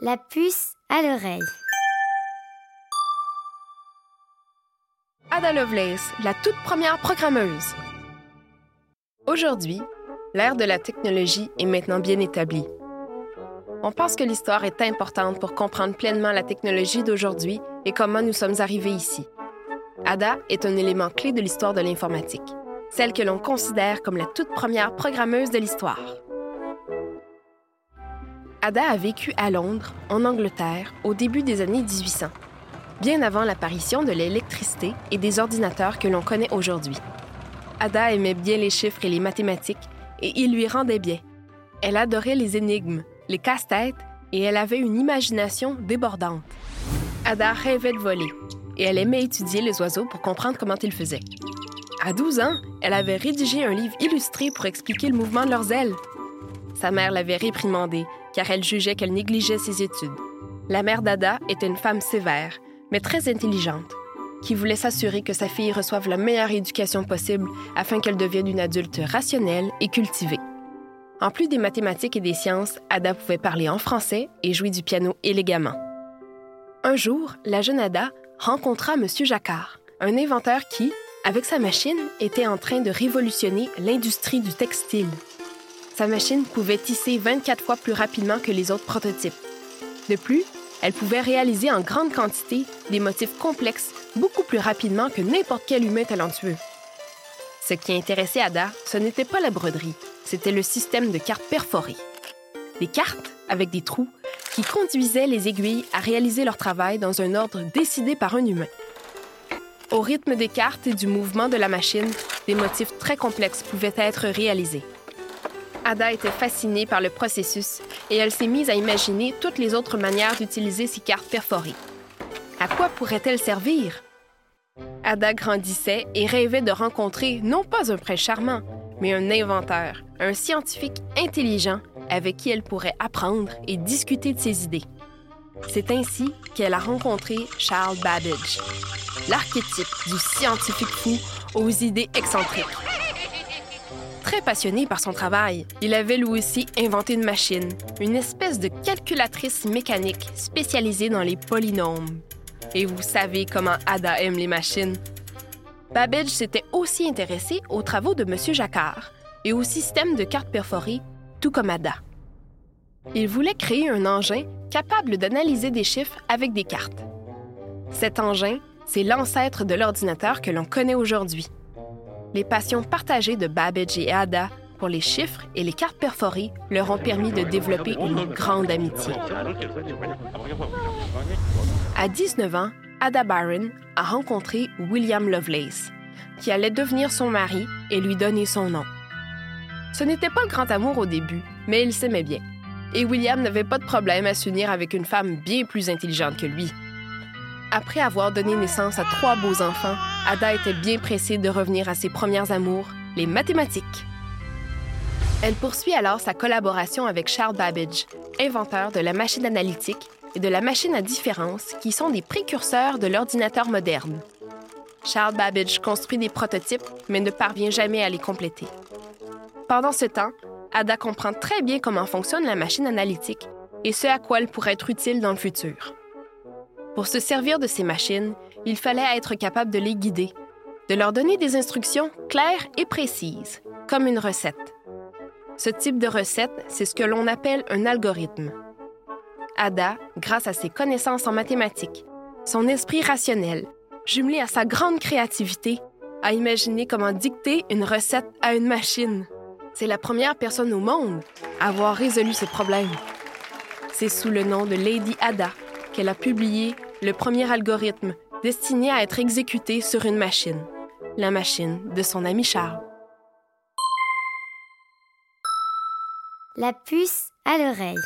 La puce à l'oreille. Ada Lovelace, la toute première programmeuse. Aujourd'hui, l'ère de la technologie est maintenant bien établie. On pense que l'histoire est importante pour comprendre pleinement la technologie d'aujourd'hui et comment nous sommes arrivés ici. Ada est un élément clé de l'histoire de l'informatique, celle que l'on considère comme la toute première programmeuse de l'histoire. Ada a vécu à Londres, en Angleterre, au début des années 1800, bien avant l'apparition de l'électricité et des ordinateurs que l'on connaît aujourd'hui. Ada aimait bien les chiffres et les mathématiques, et ils lui rendaient bien. Elle adorait les énigmes, les casse-têtes, et elle avait une imagination débordante. Ada rêvait de voler, et elle aimait étudier les oiseaux pour comprendre comment ils faisaient. À 12 ans, elle avait rédigé un livre illustré pour expliquer le mouvement de leurs ailes. Sa mère l'avait réprimandée car elle jugeait qu'elle négligeait ses études. La mère d'Ada était une femme sévère, mais très intelligente, qui voulait s'assurer que sa fille reçoive la meilleure éducation possible afin qu'elle devienne une adulte rationnelle et cultivée. En plus des mathématiques et des sciences, Ada pouvait parler en français et jouer du piano élégamment. Un jour, la jeune Ada rencontra M. Jacquard, un inventeur qui, avec sa machine, était en train de révolutionner l'industrie du textile. Sa machine pouvait tisser 24 fois plus rapidement que les autres prototypes. De plus, elle pouvait réaliser en grande quantité des motifs complexes beaucoup plus rapidement que n'importe quel humain talentueux. Ce qui intéressait Ada, ce n'était pas la broderie, c'était le système de cartes perforées. Des cartes avec des trous qui conduisaient les aiguilles à réaliser leur travail dans un ordre décidé par un humain. Au rythme des cartes et du mouvement de la machine, des motifs très complexes pouvaient être réalisés. Ada était fascinée par le processus et elle s'est mise à imaginer toutes les autres manières d'utiliser ces cartes perforées. À quoi pourrait-elle servir? Ada grandissait et rêvait de rencontrer non pas un prince charmant, mais un inventeur, un scientifique intelligent avec qui elle pourrait apprendre et discuter de ses idées. C'est ainsi qu'elle a rencontré Charles Babbage, l'archétype du scientifique fou aux idées excentriques très passionné par son travail. Il avait lui aussi inventé une machine, une espèce de calculatrice mécanique spécialisée dans les polynômes. Et vous savez comment Ada aime les machines. Babbage s'était aussi intéressé aux travaux de M. Jacquard et au système de cartes perforées, tout comme Ada. Il voulait créer un engin capable d'analyser des chiffres avec des cartes. Cet engin, c'est l'ancêtre de l'ordinateur que l'on connaît aujourd'hui les passions partagées de Babbage et Ada pour les chiffres et les cartes perforées leur ont permis de développer une grande amitié. À 19 ans, Ada Byron a rencontré William Lovelace, qui allait devenir son mari et lui donner son nom. Ce n'était pas le grand amour au début, mais ils s'aimaient bien. Et William n'avait pas de problème à s'unir avec une femme bien plus intelligente que lui. Après avoir donné naissance à trois beaux enfants, Ada était bien pressée de revenir à ses premières amours, les mathématiques. Elle poursuit alors sa collaboration avec Charles Babbage, inventeur de la machine analytique et de la machine à différence, qui sont des précurseurs de l'ordinateur moderne. Charles Babbage construit des prototypes, mais ne parvient jamais à les compléter. Pendant ce temps, Ada comprend très bien comment fonctionne la machine analytique et ce à quoi elle pourrait être utile dans le futur. Pour se servir de ces machines, il fallait être capable de les guider, de leur donner des instructions claires et précises, comme une recette. Ce type de recette, c'est ce que l'on appelle un algorithme. Ada, grâce à ses connaissances en mathématiques, son esprit rationnel, jumelé à sa grande créativité, a imaginé comment dicter une recette à une machine. C'est la première personne au monde à avoir résolu ce problème. C'est sous le nom de Lady Ada qu'elle a publié le premier algorithme destiné à être exécuté sur une machine, la machine de son ami Charles. La puce à l'oreille.